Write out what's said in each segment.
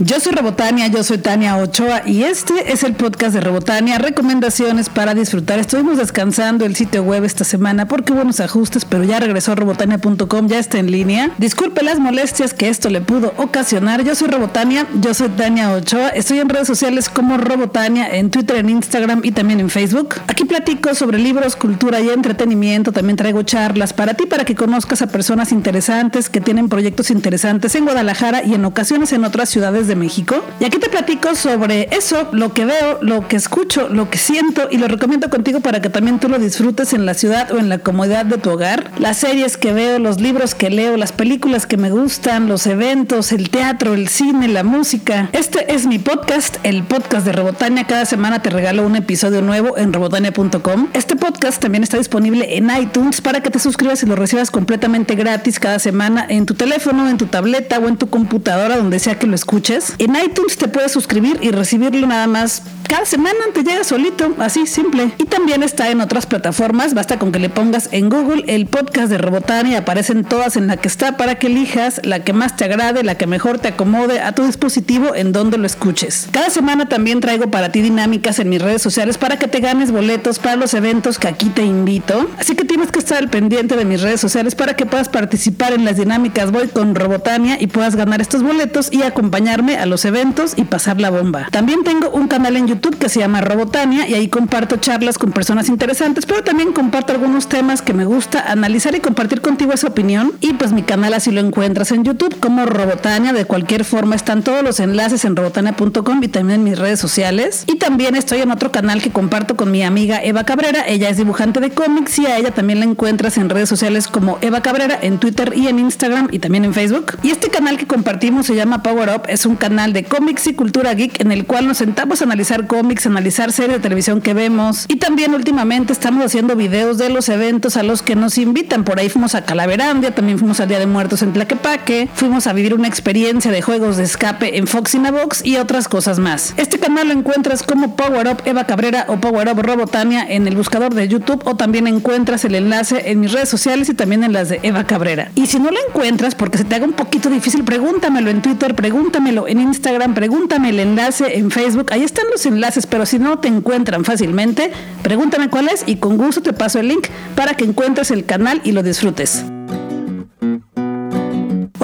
Yo soy Rebotania, yo soy Tania Ochoa y este es el podcast de Rebotania, recomendaciones para disfrutar. Estuvimos descansando el sitio web esta semana porque hubo unos ajustes, pero ya regresó Rebotania.com, ya está en línea. Disculpe las molestias que esto le pudo ocasionar. Yo soy Rebotania, yo soy Tania Ochoa, estoy en redes sociales como Robotania, en Twitter, en Instagram y también en Facebook. Aquí platico sobre libros, cultura y entretenimiento, también traigo charlas para ti, para que conozcas a personas interesantes que tienen proyectos interesantes en Guadalajara y en ocasiones en otras ciudades de México. Y aquí te platico sobre eso, lo que veo, lo que escucho, lo que siento y lo recomiendo contigo para que también tú lo disfrutes en la ciudad o en la comodidad de tu hogar. Las series que veo, los libros que leo, las películas que me gustan, los eventos, el teatro, el cine, la música. Este es mi podcast, el podcast de Robotania. Cada semana te regalo un episodio nuevo en robotania.com. Este podcast también está disponible en iTunes para que te suscribas y lo recibas completamente gratis cada semana en tu teléfono, en tu tableta o en tu computadora, donde sea que lo escuches. En iTunes te puedes suscribir y recibirlo nada más cada semana te llega solito, así simple. Y también está en otras plataformas, basta con que le pongas en Google el podcast de Robotania aparecen todas en la que está para que elijas la que más te agrade, la que mejor te acomode a tu dispositivo en donde lo escuches. Cada semana también traigo para ti dinámicas en mis redes sociales para que te ganes boletos para los eventos que aquí te invito. Así que tienes que estar al pendiente de mis redes sociales para que puedas participar en las dinámicas Voy con Robotania y puedas ganar estos boletos y acompañarme a los eventos y pasar la bomba. También tengo un canal en YouTube que se llama Robotania y ahí comparto charlas con personas interesantes, pero también comparto algunos temas que me gusta analizar y compartir contigo esa opinión. Y pues mi canal así lo encuentras en YouTube como Robotania. De cualquier forma están todos los enlaces en robotania.com y también en mis redes sociales. Y también estoy en otro canal que comparto con mi amiga Eva Cabrera. Ella es dibujante de cómics y a ella también la encuentras en redes sociales como Eva Cabrera en Twitter y en Instagram y también en Facebook. Y este canal que compartimos se llama Power Up. Es un canal de cómics y cultura geek en el cual nos sentamos a analizar cómics, analizar series de televisión que vemos y también últimamente estamos haciendo videos de los eventos a los que nos invitan. Por ahí fuimos a Calaverandia, también fuimos al Día de Muertos en Tlaquepaque, fuimos a vivir una experiencia de juegos de escape en Fox Box y otras cosas más. Este canal lo encuentras como Power Up Eva Cabrera o Power Up Robotania en el buscador de YouTube o también encuentras el enlace en mis redes sociales y también en las de Eva Cabrera. Y si no lo encuentras porque se te haga un poquito difícil, pregúntamelo en Twitter, pregúntamelo en Instagram, pregúntame el enlace en Facebook. Ahí están los enlaces, pero si no te encuentran fácilmente, pregúntame cuál es y con gusto te paso el link para que encuentres el canal y lo disfrutes.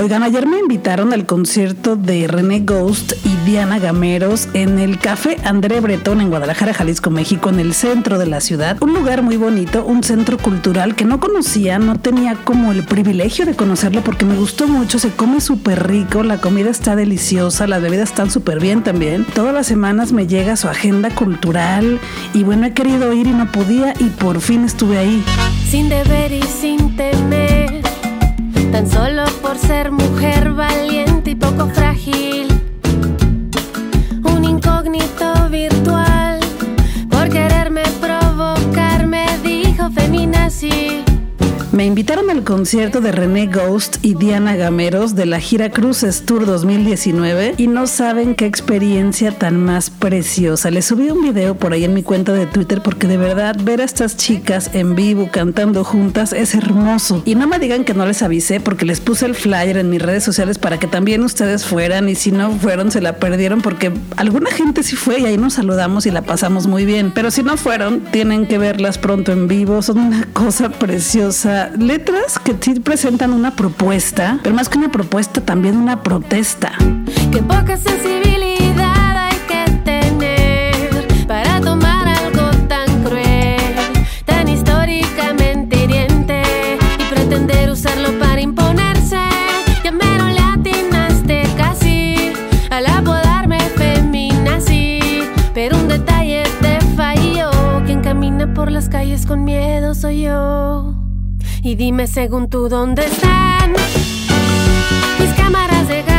Oigan, ayer me invitaron al concierto de René Ghost y Diana Gameros en el Café André Bretón en Guadalajara, Jalisco, México, en el centro de la ciudad. Un lugar muy bonito, un centro cultural que no conocía, no tenía como el privilegio de conocerlo porque me gustó mucho, se come súper rico, la comida está deliciosa, las bebidas están súper bien también. Todas las semanas me llega su agenda cultural y bueno, he querido ir y no podía y por fin estuve ahí. Sin deber y sin temer tan solo por ser mujer valiente y poco frágil. Un incógnito virtual Me invitaron al concierto de René Ghost y Diana Gameros de la gira Cruces Tour 2019 y no saben qué experiencia tan más preciosa. Les subí un video por ahí en mi cuenta de Twitter porque de verdad ver a estas chicas en vivo cantando juntas es hermoso. Y no me digan que no les avisé porque les puse el flyer en mis redes sociales para que también ustedes fueran y si no fueron se la perdieron porque alguna gente sí fue y ahí nos saludamos y la pasamos muy bien. Pero si no fueron, tienen que verlas pronto en vivo. Son una cosa preciosa letras que sí presentan una propuesta, pero más que una propuesta, también una protesta. Qué poca sensibilidad Y dime según tú dónde están mis cámaras de gas.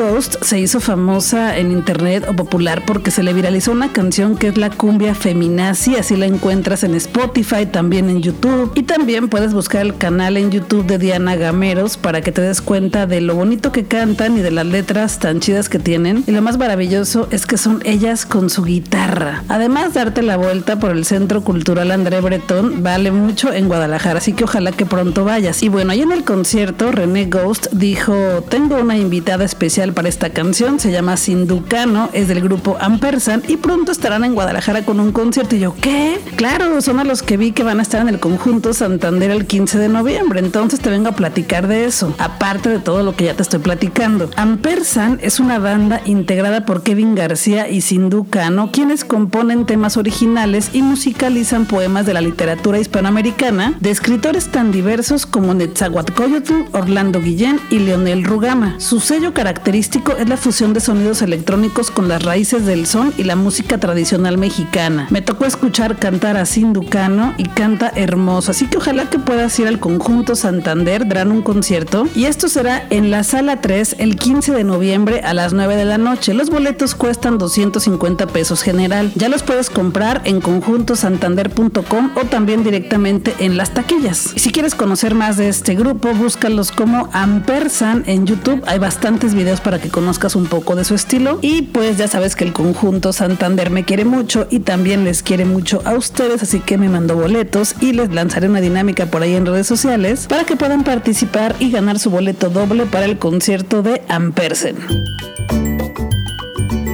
Ghost se hizo famosa en internet o popular porque se le viralizó una canción que es la cumbia feminazi, así la encuentras en Spotify, también en YouTube y también puedes buscar el canal en YouTube de Diana Gameros para que te des cuenta de lo bonito que cantan y de las letras tan chidas que tienen. Y lo más maravilloso es que son ellas con su guitarra. Además, darte la vuelta por el Centro Cultural André Breton vale mucho en Guadalajara, así que ojalá que pronto vayas. Y bueno, ahí en el concierto, René Ghost dijo: Tengo una invitada especial para esta canción, se llama Sinducano, es del grupo Ampersan y pronto estarán en Guadalajara con un concierto. Y yo, ¿qué? Claro, son a los que vi que van a estar en el conjunto Santander el 15 de noviembre, entonces te vengo a platicar de eso, aparte de todo lo que ya te estoy platicando. Ampersan es una banda integrada por Kevin García y Sinducano, quienes componen temas originales y musicalizan poemas de la literatura hispanoamericana de escritores tan diversos como Netzahuatcoyotl, Orlando Guillén y Leonel Rugama. Su sello característico es la fusión de sonidos electrónicos con las raíces del son y la música tradicional mexicana. Me tocó escuchar cantar a Sinducano y canta hermoso, así que ojalá que puedas ir al conjunto Santander, darán un concierto y esto será en la sala 3 el 15 de noviembre a las 9 de la noche. Los boletos cuestan 250 pesos general. Ya los puedes comprar en conjuntosantander.com o también directamente en las taquillas. Y si quieres conocer más de este grupo, búscalos como Ampersan en YouTube. Hay bastantes videos para que conozcas un poco de su estilo. Y pues ya sabes que el conjunto Santander me quiere mucho y también les quiere mucho a ustedes, así que me mandó boletos y les lanzaré una dinámica por ahí en redes sociales para que puedan participar y ganar su boleto doble para el concierto de Ampersen.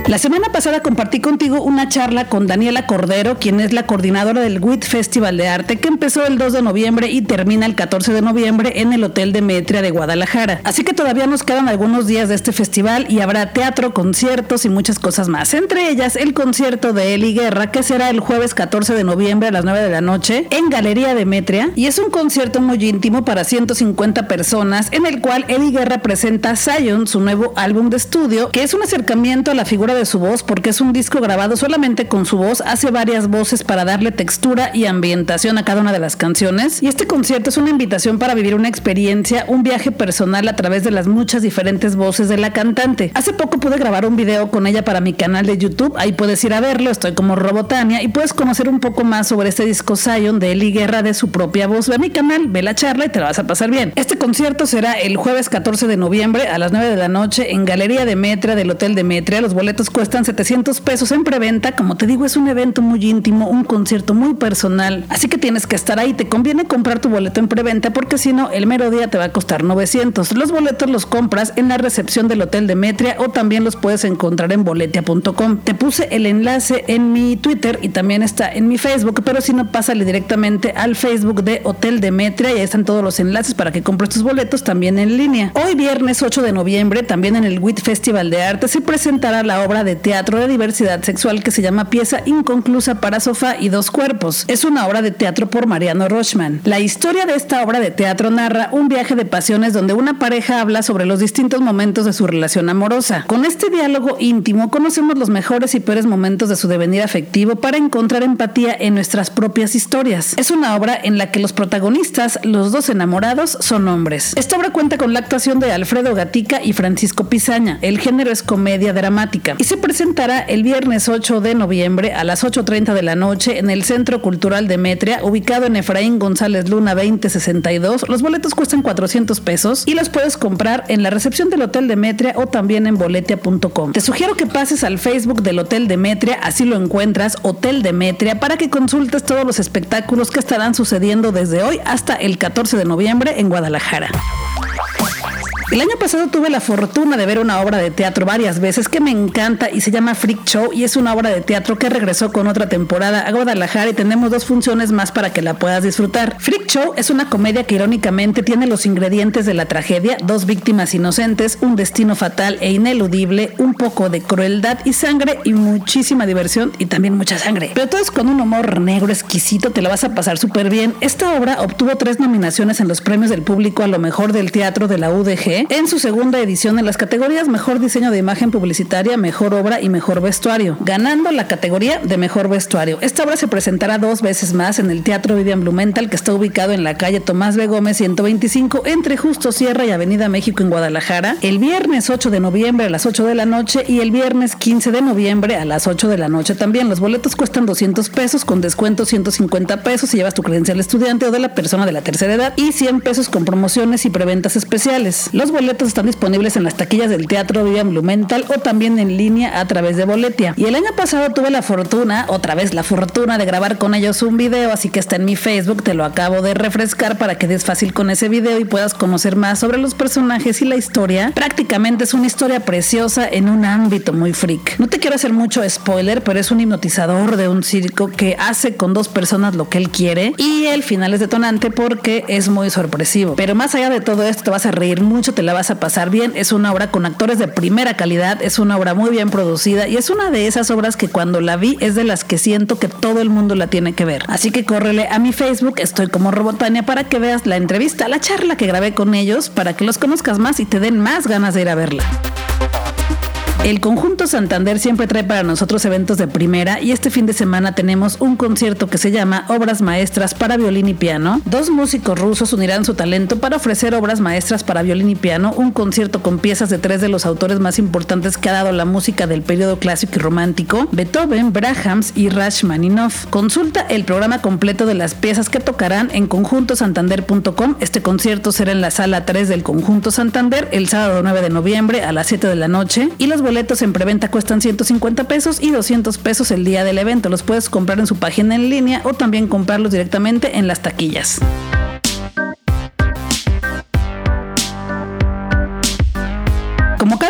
La semana pasada compartí contigo una charla con Daniela Cordero, quien es la coordinadora del WIT Festival de Arte, que empezó el 2 de noviembre y termina el 14 de noviembre en el Hotel Demetria de Guadalajara. Así que todavía nos quedan algunos días de este festival y habrá teatro, conciertos y muchas cosas más. Entre ellas, el concierto de Eli Guerra, que será el jueves 14 de noviembre a las 9 de la noche en Galería Demetria. Y es un concierto muy íntimo para 150 personas, en el cual Eli Guerra presenta Zion, su nuevo álbum de estudio, que es un acercamiento a la figura de su voz porque es un disco grabado solamente con su voz, hace varias voces para darle textura y ambientación a cada una de las canciones. Y este concierto es una invitación para vivir una experiencia, un viaje personal a través de las muchas diferentes voces de la cantante. Hace poco pude grabar un video con ella para mi canal de YouTube, ahí puedes ir a verlo, estoy como Robotania y puedes conocer un poco más sobre este disco Zion de Eli Guerra de su propia voz. Ve a mi canal, ve la charla y te la vas a pasar bien. Este concierto será el jueves 14 de noviembre a las 9 de la noche en Galería Demetria del Hotel Demetria. Los boletos cuestan 700 pesos en preventa. Como te digo, es un evento muy íntimo, un concierto muy personal. Así que tienes que estar ahí. Te conviene comprar tu boleto en preventa porque si no, el mero día te va a costar 900. Los boletos los compras en la recepción del Hotel Demetria o también los puedes encontrar en boletia.com. Te puse el enlace en mi Twitter y también está en mi Facebook, pero si no, pásale directamente al Facebook de Hotel Demetria y ahí están todos los enlaces para que compres tus boletos también en línea. Hoy viernes 8 de noviembre, también en el WIT Festival de Arte, se presentará la obra de teatro de diversidad sexual que se llama Pieza Inconclusa para Sofá y Dos Cuerpos. Es una obra de teatro por Mariano Rochman. La historia de esta obra de teatro narra un viaje de pasiones donde una pareja habla sobre los distintos momentos de su relación amorosa. Con este diálogo íntimo conocemos los mejores y peores momentos de su devenir afectivo para encontrar empatía en nuestras propias historias. Es una obra en la que los protagonistas, los dos enamorados, son hombres. Esta obra cuenta con la actuación de Alfredo Gatica y Francisco Pizaña. El género es comedia dramática se presentará el viernes 8 de noviembre a las 8.30 de la noche en el Centro Cultural Demetria, ubicado en Efraín González Luna 2062. Los boletos cuestan 400 pesos y los puedes comprar en la recepción del Hotel Demetria o también en boletia.com. Te sugiero que pases al Facebook del Hotel Demetria, así lo encuentras, Hotel Demetria, para que consultes todos los espectáculos que estarán sucediendo desde hoy hasta el 14 de noviembre en Guadalajara. El año pasado tuve la fortuna de ver una obra de teatro varias veces que me encanta y se llama Freak Show y es una obra de teatro que regresó con otra temporada a Guadalajara y tenemos dos funciones más para que la puedas disfrutar. Freak Show es una comedia que irónicamente tiene los ingredientes de la tragedia, dos víctimas inocentes, un destino fatal e ineludible, un poco de crueldad y sangre y muchísima diversión y también mucha sangre. Pero todo es con un humor negro exquisito, te lo vas a pasar súper bien. Esta obra obtuvo tres nominaciones en los premios del público a lo mejor del teatro de la UDG En su segunda edición en las categorías Mejor Diseño de Imagen Publicitaria, Mejor Obra y Mejor Vestuario, ganando la categoría de Mejor Vestuario. Esta obra se presentará dos veces más en el Teatro Vivian Blumenthal, que está ubicado en la calle Tomás B. Gómez 125 entre Justo Sierra y Avenida México en Guadalajara, el viernes 8 de noviembre a las 8 de la noche y el viernes 15 de noviembre a las 8 de la noche también. Los boletos cuestan 200 pesos con descuento 150 pesos si llevas tu credencial estudiante o de la persona de la tercera edad y 100 pesos con promociones y preventas especiales. Boletos están disponibles en las taquillas del Teatro Vivian Blumenthal o también en línea a través de Boletia. Y el año pasado tuve la fortuna, otra vez la fortuna de grabar con ellos un video, así que está en mi Facebook, te lo acabo de refrescar para que des fácil con ese video y puedas conocer más sobre los personajes y la historia. Prácticamente es una historia preciosa en un ámbito muy freak. No te quiero hacer mucho spoiler, pero es un hipnotizador de un circo que hace con dos personas lo que él quiere y el final es detonante porque es muy sorpresivo. Pero más allá de todo esto, te vas a reír mucho, te la vas a pasar bien. Es una obra con actores de primera calidad, es una obra muy bien producida y es una de esas obras que cuando la vi es de las que siento que todo el mundo la tiene que ver. Así que córrele a mi Facebook, estoy como Robotania para que veas la entrevista, la charla que grabé con ellos, para que los conozcas más y te den más ganas de ir a verla. El conjunto Santander siempre trae para nosotros eventos de primera y este fin de semana tenemos un concierto que se llama Obras Maestras para Violín y Piano. Dos músicos rusos unirán su talento para ofrecer obras maestras para violín y piano, un concierto con piezas de tres de los autores más importantes que ha dado la música del periodo clásico y romántico, Beethoven, Brahms y Rachmaninoff. Consulta el programa completo de las piezas que tocarán en conjuntosantander.com. Este concierto será en la sala 3 del Conjunto Santander el sábado 9 de noviembre a las 7 de la noche y los boletos en preventa cuestan 150 pesos y 200 pesos el día del evento. Los puedes comprar en su página en línea o también comprarlos directamente en las taquillas.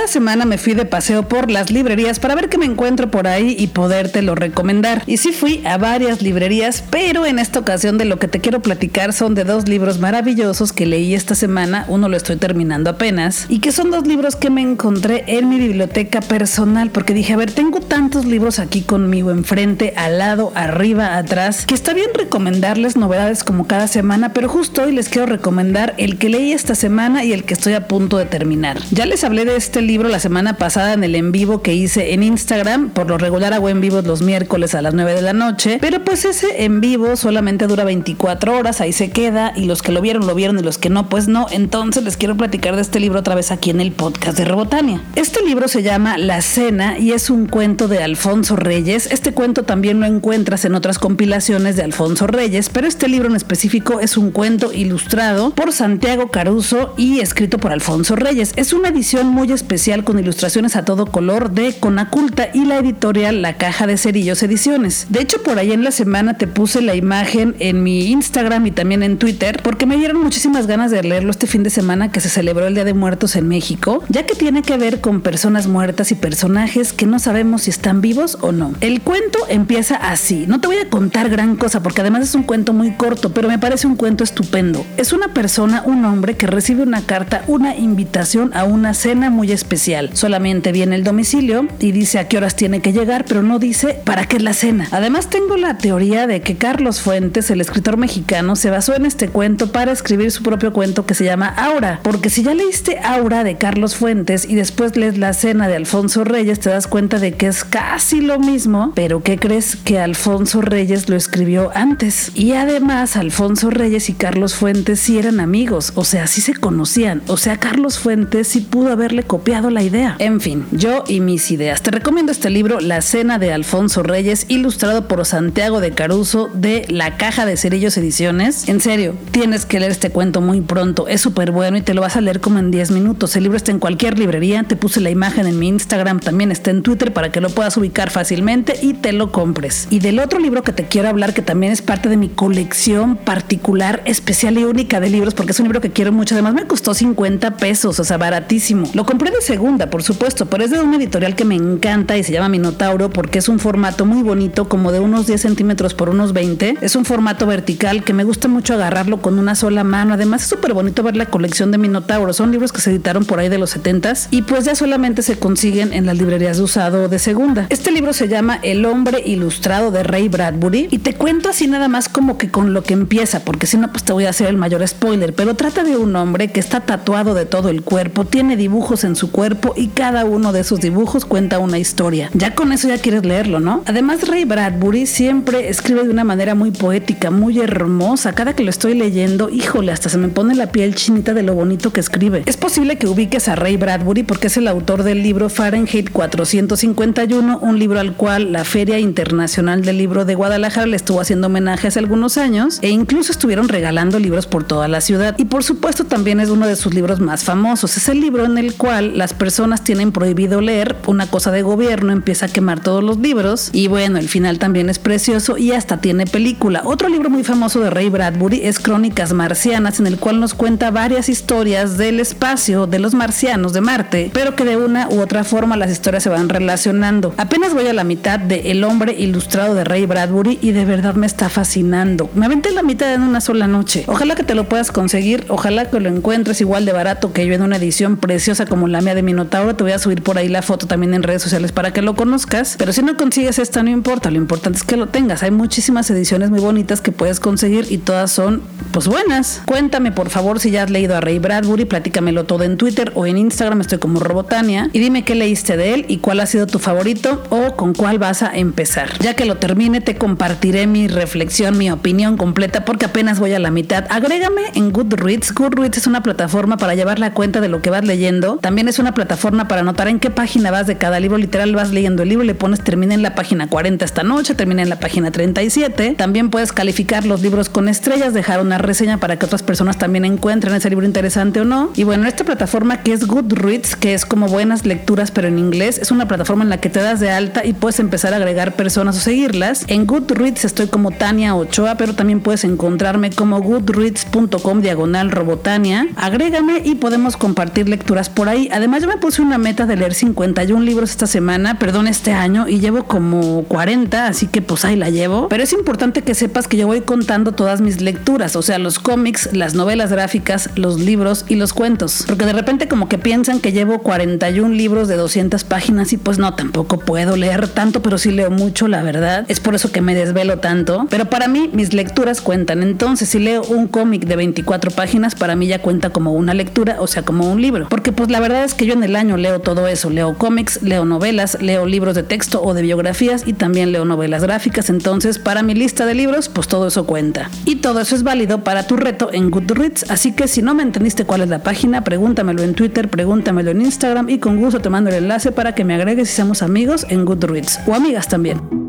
Semana me fui de paseo por las librerías para ver qué me encuentro por ahí y podértelo recomendar. Y sí fui a varias librerías, pero en esta ocasión de lo que te quiero platicar son de dos libros maravillosos que leí esta semana, uno lo estoy terminando apenas, y que son dos libros que me encontré en mi biblioteca personal, porque dije, a ver, tengo tantos libros aquí conmigo, enfrente, al lado, arriba, atrás, que está bien recomendarles novedades como cada semana, pero justo hoy les quiero recomendar el que leí esta semana y el que estoy a punto de terminar. Ya les hablé de este libro la semana pasada en el en vivo que hice en Instagram. Por lo regular hago en vivos los miércoles a las 9 de la noche. Pero pues ese en vivo solamente dura 24 horas, ahí se queda. Y los que lo vieron, lo vieron y los que no, pues no. Entonces les quiero platicar de este libro otra vez aquí en el podcast de Robotania. Este libro se llama La Cena y es un cuento de Alfonso Reyes. Este cuento también lo encuentras en otras compilaciones de Alfonso Reyes, pero este libro en específico es un cuento ilustrado por Santiago Caruso y escrito por Alfonso Reyes. Es una edición muy con ilustraciones a todo color de Conaculta y la editorial La Caja de Cerillos Ediciones. De hecho, por ahí en la semana te puse la imagen en mi Instagram y también en Twitter porque me dieron muchísimas ganas de leerlo este fin de semana que se celebró el Día de Muertos en México, ya que tiene que ver con personas muertas y personajes que no sabemos si están vivos o no. El cuento empieza así. No te voy a contar gran cosa porque además es un cuento muy corto, pero me parece un cuento estupendo. Es una persona, un hombre que recibe una carta, una invitación a una cena muy especial. Solamente viene el domicilio y dice a qué horas tiene que llegar, pero no dice para qué es la cena. Además tengo la teoría de que Carlos Fuentes, el escritor mexicano, se basó en este cuento para escribir su propio cuento que se llama Aura, porque si ya leíste Aura de Carlos Fuentes y después lees La cena de Alfonso Reyes, te das cuenta de que es casi lo mismo, pero ¿qué crees que Alfonso Reyes lo escribió antes? Y además Alfonso Reyes y Carlos Fuentes sí eran amigos, o sea, sí se conocían, o sea, Carlos Fuentes sí pudo haberle copiado la idea. En fin, yo y mis ideas. Te recomiendo este libro, La Cena de Alfonso Reyes, ilustrado por Santiago de Caruso de La Caja de Cerillos Ediciones. En serio, tienes que leer este cuento muy pronto. Es súper bueno y te lo vas a leer como en 10 minutos. El libro está en cualquier librería. Te puse la imagen en mi Instagram, también está en Twitter para que lo puedas ubicar fácilmente y te lo compres. Y del otro libro que te quiero hablar, que también es parte de mi colección particular, especial y única de libros, porque es un libro que quiero mucho. Además, me costó 50 pesos, o sea, baratísimo. Lo compré de segunda, por supuesto, pero es de una editorial que me encanta y se llama Minotauro porque es un formato muy bonito, como de unos 10 centímetros por unos 20. Es un formato vertical que me gusta mucho agarrarlo con una sola mano. Además, es súper bonito ver la colección de Minotauro. Son libros que se editaron por ahí de los 70s y pues ya solamente se consiguen en las librerías de usado de segunda. Este libro se llama El hombre ilustrado de Ray Bradbury y te cuento así nada más como que con lo que empieza, porque si no, pues te voy a hacer el mayor spoiler. Pero trata de un hombre que está tatuado de todo el cuerpo, tiene dibujos en su cuerpo y cada uno de esos dibujos cuenta una historia. Ya con eso ya quieres leerlo, ¿no? Además, Ray Bradbury siempre escribe de una manera muy poética, muy hermosa. Cada que lo estoy leyendo, híjole, hasta se me pone la piel chinita de lo bonito que escribe. Es posible que ubiques a Ray Bradbury porque es el autor del libro Fahrenheit 451, un libro al cual la Feria Internacional del Libro de Guadalajara le estuvo haciendo homenaje hace algunos años e incluso estuvieron regalando libros por toda la ciudad. Y por supuesto también es uno de sus libros más famosos. Es el libro en el cual las personas tienen prohibido leer, una cosa de gobierno empieza a quemar todos los libros y bueno, el final también es precioso y hasta tiene película. Otro libro muy famoso de Ray Bradbury es Crónicas Marcianas, en el cual nos cuenta varias historias del espacio, de los marcianos, de Marte, pero que de una u otra forma las historias se van relacionando. Apenas voy a la mitad de El hombre ilustrado de Ray Bradbury y de verdad me está fascinando. Me aventé la mitad en una sola noche. Ojalá que te lo puedas conseguir, ojalá que lo encuentres igual de barato que yo en una edición preciosa como la mía de Minotauro. Te voy a subir por ahí la foto también en redes sociales para que lo conozcas. Pero si no consigues esta, no importa. Lo importante es que lo tengas. Hay muchísimas ediciones muy bonitas que puedes conseguir y todas son, pues, buenas. Cuéntame, por favor, si ya has leído a Ray Bradbury. Platícamelo todo en Twitter o en Instagram. Estoy como Robotania. Y dime qué leíste de él y cuál ha sido tu favorito o con cuál vas a empezar. Ya que lo termine, te compartiré mi reflexión, mi opinión completa, porque apenas voy a la mitad. Agrégame en Goodreads. Goodreads es una plataforma para llevar la cuenta de lo que vas leyendo. También es una plataforma para anotar en qué página vas de cada libro. Literal, vas leyendo el libro y le pones termina en la página 40 esta noche, termina en la página 37. También puedes calificar los libros con estrellas, dejar una reseña para que otras personas también encuentren ese libro interesante o no. Y bueno, esta plataforma que es Goodreads, que es como buenas lecturas pero en inglés, es una plataforma en la que te das de alta y puedes empezar a agregar personas o seguirlas. En Goodreads estoy como Tania Ochoa, pero también puedes encontrarme como goodreads.com diagonal robotania. Agrégame y podemos compartir lecturas por ahí. Además, yo me puse una meta de leer 51 libros esta semana, perdón, este año, y llevo como 40, así que pues ahí la llevo. Pero es importante que sepas que yo voy contando todas mis lecturas, o sea, los cómics, las novelas gráficas, los libros y los cuentos. Porque de repente como que piensan que llevo 41 libros de 200 páginas y pues no, tampoco puedo leer tanto, pero sí leo mucho, la verdad. Es por eso que me desvelo tanto. Pero para mí mis lecturas cuentan. Entonces, si leo un cómic de 24 páginas, para mí ya cuenta como una lectura, o sea, como un libro. Porque pues la verdad es que yo en el año leo todo eso. Leo cómics, leo novelas, leo libros de texto o de biografías y también leo novelas gráficas. Entonces, para mi lista de libros, pues todo eso cuenta. Y todo eso es válido para tu reto en Goodreads. Así que si no me entendiste cuál es la página, pregúntamelo en Twitter, pregúntamelo en Instagram y con gusto te mando el enlace para que me agregues y seamos amigos en Goodreads o amigas también.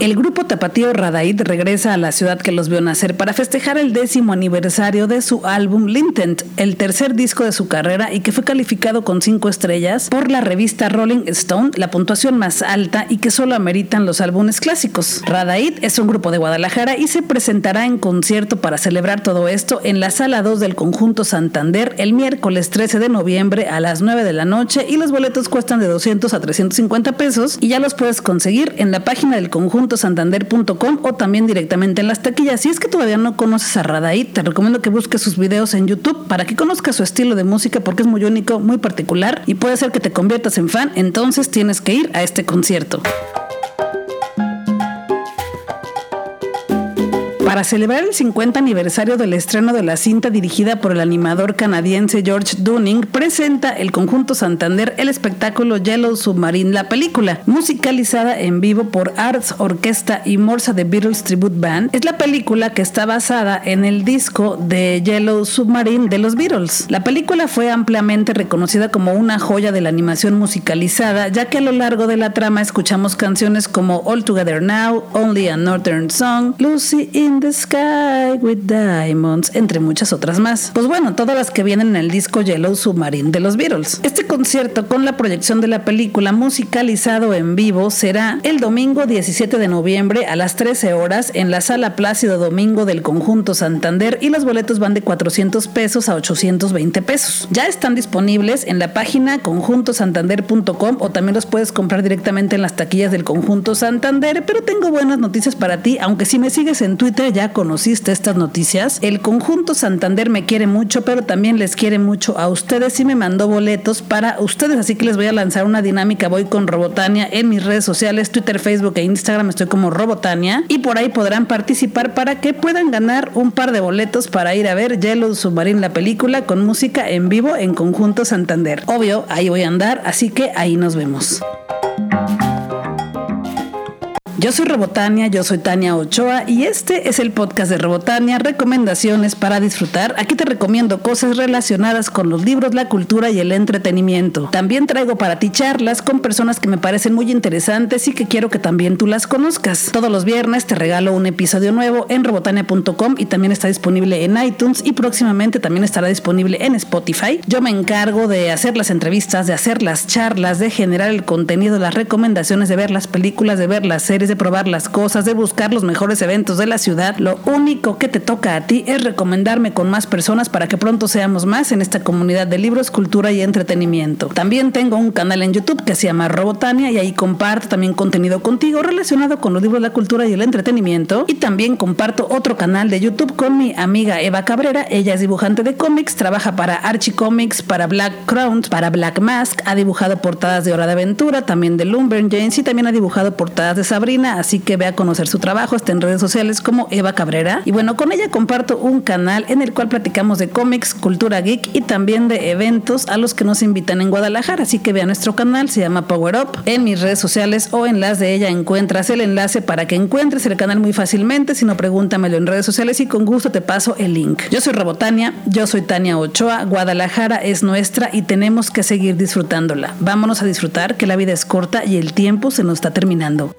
El grupo tapatío Radaid regresa a la ciudad que los vio nacer para festejar el décimo aniversario de su álbum Lintent, el tercer disco de su carrera y que fue calificado con cinco estrellas por la revista Rolling Stone, la puntuación más alta y que solo ameritan los álbumes clásicos. Radaid es un grupo de Guadalajara y se presentará en concierto para celebrar todo esto en la sala 2 del conjunto Santander el miércoles 13 de noviembre a las 9 de la noche y los boletos cuestan de 200 a 350 pesos y ya los puedes conseguir en la página del conjunto santander.com o también directamente en las taquillas. Si es que todavía no conoces a Radaí, te recomiendo que busques sus videos en YouTube para que conozcas su estilo de música porque es muy único, muy particular y puede ser que te conviertas en fan, entonces tienes que ir a este concierto. Para celebrar el 50 aniversario del estreno de la cinta dirigida por el animador canadiense George Dunning, presenta el conjunto Santander el espectáculo Yellow Submarine, la película, musicalizada en vivo por Arts Orquesta y Morsa de Beatles Tribute Band. Es la película que está basada en el disco de Yellow Submarine de los Beatles. La película fue ampliamente reconocida como una joya de la animación musicalizada, ya que a lo largo de la trama escuchamos canciones como All Together Now, Only a Northern Song, Lucy in the Sky with Diamonds, entre muchas otras más. Pues bueno, todas las que vienen en el disco Yellow Submarine de los Beatles. Este concierto con la proyección de la película musicalizado en vivo será el domingo 17 de noviembre a las 13 horas en la sala Plácido Domingo del Conjunto Santander y los boletos van de 400 pesos a 820 pesos. Ya están disponibles en la página conjuntosantander.com o también los puedes comprar directamente en las taquillas del Conjunto Santander, pero tengo buenas noticias para ti, aunque si me sigues en Twitter ya conociste estas noticias. El Conjunto Santander me quiere mucho, pero también les quiere mucho a ustedes y me mandó boletos para ustedes, así que les voy a lanzar una dinámica. Voy con Robotania en mis redes sociales, Twitter, Facebook e Instagram, estoy como Robotania y por ahí podrán participar para que puedan ganar un par de boletos para ir a ver Yellow Submarine, la película con música en vivo en Conjunto Santander. Obvio, ahí voy a andar, así que ahí nos vemos. Yo soy Robotania, yo soy Tania Ochoa y este es el podcast de Robotania, recomendaciones para disfrutar. Aquí te recomiendo cosas relacionadas con los libros, la cultura y el entretenimiento. También traigo para ti charlas con personas que me parecen muy interesantes y que quiero que también tú las conozcas. Todos los viernes te regalo un episodio nuevo en robotania.com y también está disponible en iTunes y próximamente también estará disponible en Spotify. Yo me encargo de hacer las entrevistas, de hacer las charlas, de generar el contenido, las recomendaciones, de ver las películas, de ver las series de probar las cosas, de buscar los mejores eventos de la ciudad. Lo único que te toca a ti es recomendarme con más personas para que pronto seamos más en esta comunidad de libros, cultura y entretenimiento. También tengo un canal en YouTube que se llama Robotania y ahí comparto también contenido contigo relacionado con los libros, la cultura y el entretenimiento. Y también comparto otro canal de YouTube con mi amiga Eva Cabrera. Ella es dibujante de cómics, trabaja para Archie Comics, para Black Crown, para Black Mask, ha dibujado portadas de Hora de Aventura, también de Lumberjanes y también ha dibujado portadas de Sabrina así que ve a conocer su trabajo, está en redes sociales como Eva Cabrera. Y bueno, con ella comparto un canal en el cual platicamos de cómics, cultura geek y también de eventos a los que nos invitan en Guadalajara, así que ve a nuestro canal, se llama Power Up. En mis redes sociales o en las de ella encuentras el enlace para que encuentres el canal muy fácilmente, si no pregúntamelo en redes sociales y con gusto te paso el link. Yo soy Robotania, yo soy Tania Ochoa, Guadalajara es nuestra y tenemos que seguir disfrutándola. Vámonos a disfrutar que la vida es corta y el tiempo se nos está terminando.